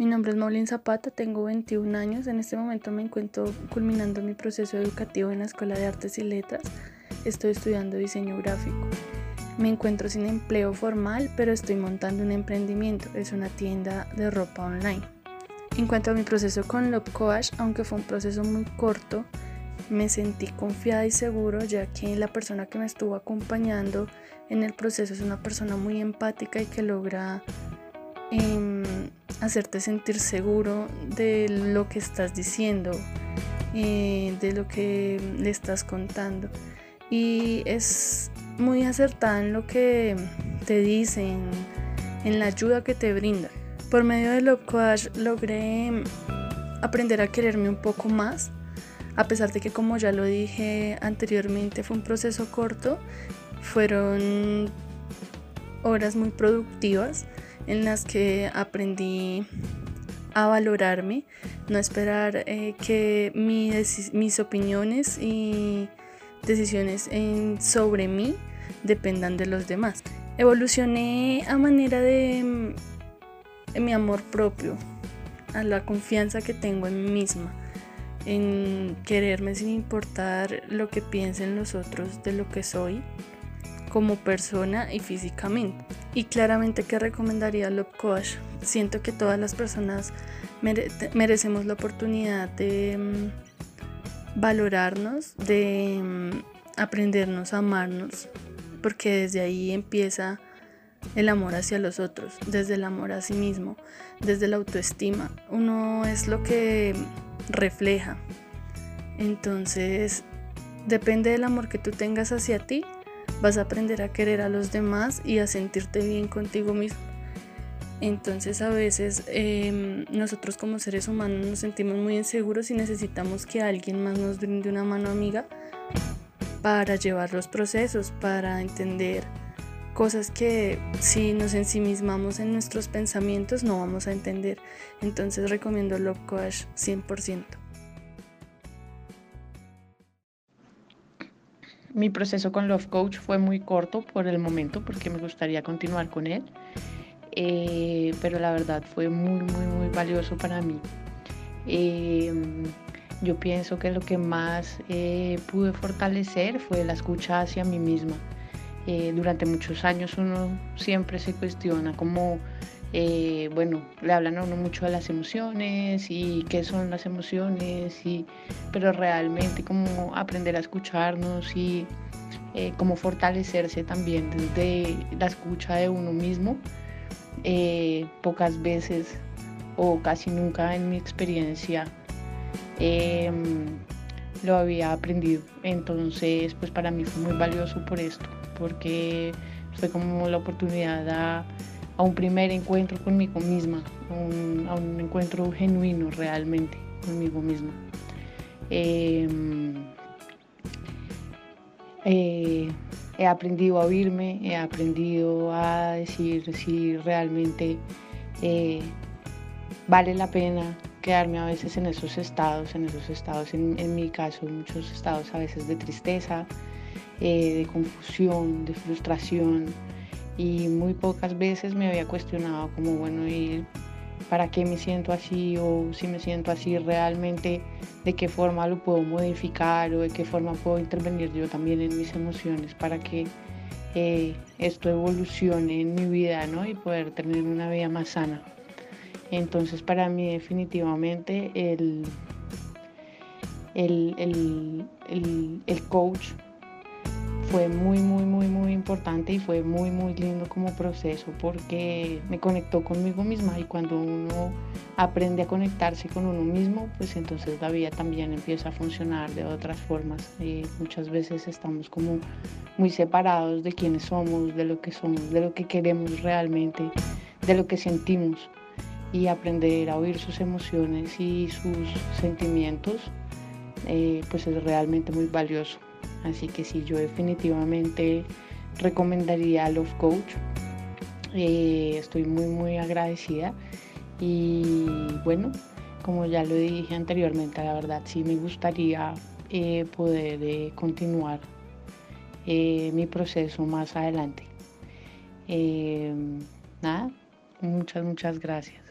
Mi nombre es Maulín Zapata, tengo 21 años. En este momento me encuentro culminando mi proceso educativo en la Escuela de Artes y Letras. Estoy estudiando diseño gráfico. Me encuentro sin empleo formal, pero estoy montando un emprendimiento. Es una tienda de ropa online. En cuanto a mi proceso con Love aunque fue un proceso muy corto, me sentí confiada y seguro ya que la persona que me estuvo acompañando en el proceso es una persona muy empática y que logra em, hacerte sentir seguro de lo que estás diciendo, eh, de lo que le estás contando. Y es muy acertada en lo que te dicen, en la ayuda que te brinda. Por medio de Love Coach logré aprender a quererme un poco más, a pesar de que como ya lo dije anteriormente fue un proceso corto, fueron horas muy productivas en las que aprendí a valorarme, no esperar eh, que mis opiniones y decisiones sobre mí dependan de los demás. Evolucioné a manera de, de mi amor propio, a la confianza que tengo en mí misma, en quererme sin importar lo que piensen los otros de lo que soy como persona y físicamente. Y claramente que recomendaría Love Coach. Siento que todas las personas merecemos la oportunidad de mm, valorarnos, de mm, aprendernos a amarnos, porque desde ahí empieza el amor hacia los otros, desde el amor a sí mismo, desde la autoestima. Uno es lo que refleja. Entonces, depende del amor que tú tengas hacia ti, vas a aprender a querer a los demás y a sentirte bien contigo mismo. Entonces a veces em, nosotros como seres humanos nos sentimos muy inseguros y necesitamos que alguien más nos brinde una mano amiga para llevar los procesos, para entender cosas que si nos ensimismamos en nuestros pensamientos no vamos a entender. Entonces recomiendo Love Coach 100%. Mi proceso con Love Coach fue muy corto por el momento porque me gustaría continuar con él, eh, pero la verdad fue muy, muy, muy valioso para mí. Eh, yo pienso que lo que más eh, pude fortalecer fue la escucha hacia mí misma. durante muchos años uno siempre se cuestiona cómo eh, bueno, le hablan a uno mucho de las emociones y qué son las emociones, y, pero realmente cómo aprender a escucharnos y eh, cómo fortalecerse también desde la escucha de uno mismo. Eh, pocas veces o casi nunca en mi experiencia em, lo había aprendido. Entonces, pues para mí fue muy valioso por esto, porque fue como la oportunidad de a un primer encuentro conmigo misma, a un, encuentro genuino realmente conmigo misma. Em, eh, he aprendido a oírme, he aprendido a decir si realmente eh, vale la pena quedarme a veces en esos estados, en esos estados, en, mi caso, muchos estados a veces de tristeza, eh, de confusión, de frustración, y muy pocas veces me había cuestionado como, bueno, ¿y para qué me siento así? O si me siento así realmente, ¿de qué forma lo puedo modificar? O de qué forma puedo intervenir yo también en mis emociones para que eh, esto evolucione en mi vida, ¿no? Y poder tener una vida más sana. Entonces para mí definitivamente el, el, el, el coach fue muy, muy, muy, muy importante y fue muy, muy lindo como proceso porque me conectó conmigo misma y cuando uno aprende a conectarse con uno mismo, pues entonces la vida también empieza a funcionar de otras formas. y muchas veces estamos como muy separados de quiénes somos, de lo que somos, de lo que queremos realmente, de lo que sentimos y aprender a oír sus emociones y sus sentimientos, eh, pues es realmente muy valioso. Así que sí, yo definitivamente recomendaría a Love Coach. Eh, estoy muy, muy agradecida. Y bueno, como ya lo dije anteriormente, la verdad sí me gustaría eh, poder eh, continuar mi proceso más adelante. nada, muchas, muchas gracias.